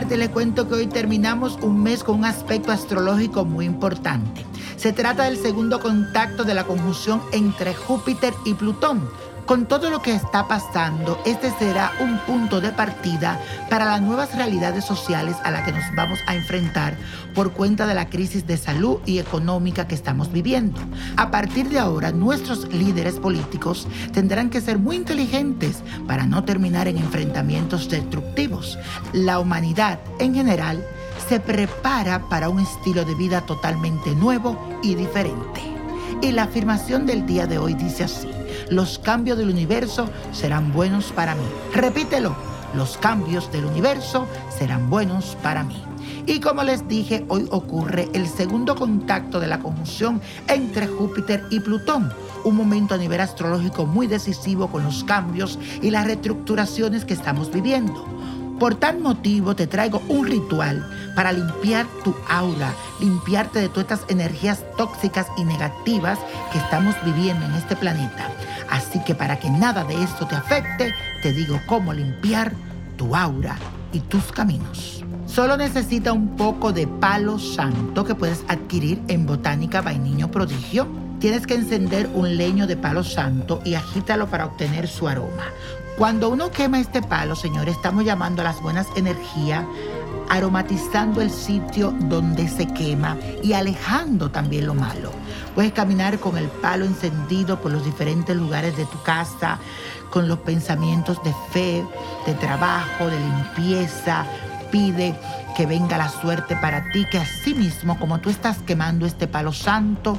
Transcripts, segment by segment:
tarde le cuento que hoy terminamos un mes con un aspecto astrológico muy importante. Se trata del segundo contacto de la conjunción entre Júpiter y Plutón con todo lo que está pasando, este será un punto de partida para las nuevas realidades sociales a las que nos vamos a enfrentar por cuenta de la crisis de salud y económica que estamos viviendo. A partir de ahora, nuestros líderes políticos tendrán que ser muy inteligentes para no terminar en enfrentamientos destructivos. La humanidad en general se prepara para un estilo de vida totalmente nuevo y diferente. Y la afirmación del día de hoy dice así los cambios del universo serán buenos para mí. Repítelo, los cambios del universo serán buenos para mí. Y como les dije, hoy ocurre el segundo contacto de la conjunción entre Júpiter y Plutón, un momento a nivel astrológico muy decisivo con los cambios y las reestructuraciones que estamos viviendo. Por tal motivo te traigo un ritual para limpiar tu aura, limpiarte de todas estas energías tóxicas y negativas que estamos viviendo en este planeta. Así que para que nada de esto te afecte, te digo cómo limpiar tu aura y tus caminos. Solo necesita un poco de palo santo que puedes adquirir en Botánica Vainiño Prodigio. Tienes que encender un leño de palo santo y agítalo para obtener su aroma. Cuando uno quema este palo, señores, estamos llamando a las buenas energías, aromatizando el sitio donde se quema y alejando también lo malo. Puedes caminar con el palo encendido por los diferentes lugares de tu casa, con los pensamientos de fe, de trabajo, de limpieza. Pide que venga la suerte para ti, que así mismo como tú estás quemando este palo santo,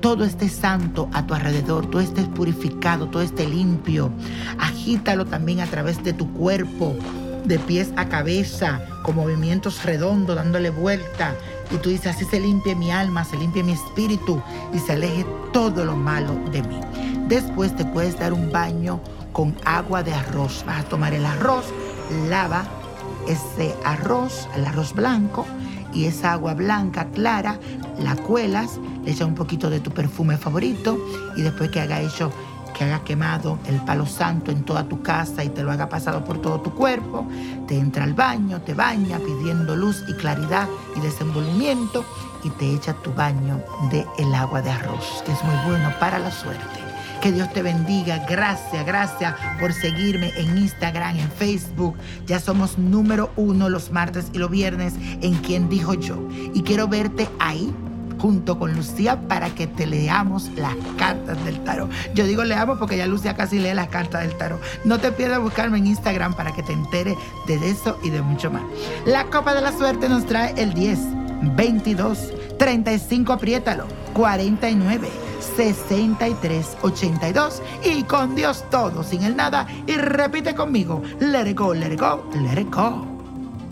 todo esté santo a tu alrededor, todo esté purificado, todo esté limpio. Agítalo también a través de tu cuerpo, de pies a cabeza, con movimientos redondos, dándole vuelta. Y tú dices, así se limpie mi alma, se limpie mi espíritu y se aleje todo lo malo de mí. Después te puedes dar un baño con agua de arroz. Vas a tomar el arroz, lava ese arroz, el arroz blanco, y esa agua blanca clara la cuelas, le echas un poquito de tu perfume favorito y después que haga hecho, que haga quemado el palo santo en toda tu casa y te lo haga pasado por todo tu cuerpo, te entra al baño, te baña pidiendo luz y claridad y desenvolvimiento y te echa tu baño de el agua de arroz, que es muy bueno para la suerte. Que Dios te bendiga. Gracias, gracias por seguirme en Instagram, en Facebook. Ya somos número uno los martes y los viernes en Quien Dijo Yo. Y quiero verte ahí junto con Lucía para que te leamos las cartas del tarot. Yo digo leamos porque ya Lucía casi lee las cartas del tarot. No te pierdas buscarme en Instagram para que te entere de eso y de mucho más. La copa de la suerte nos trae el 10, 22, 35, apriétalo, 49. 6382 y con Dios todo, sin el nada y repite conmigo, let it go, let it go, let it go.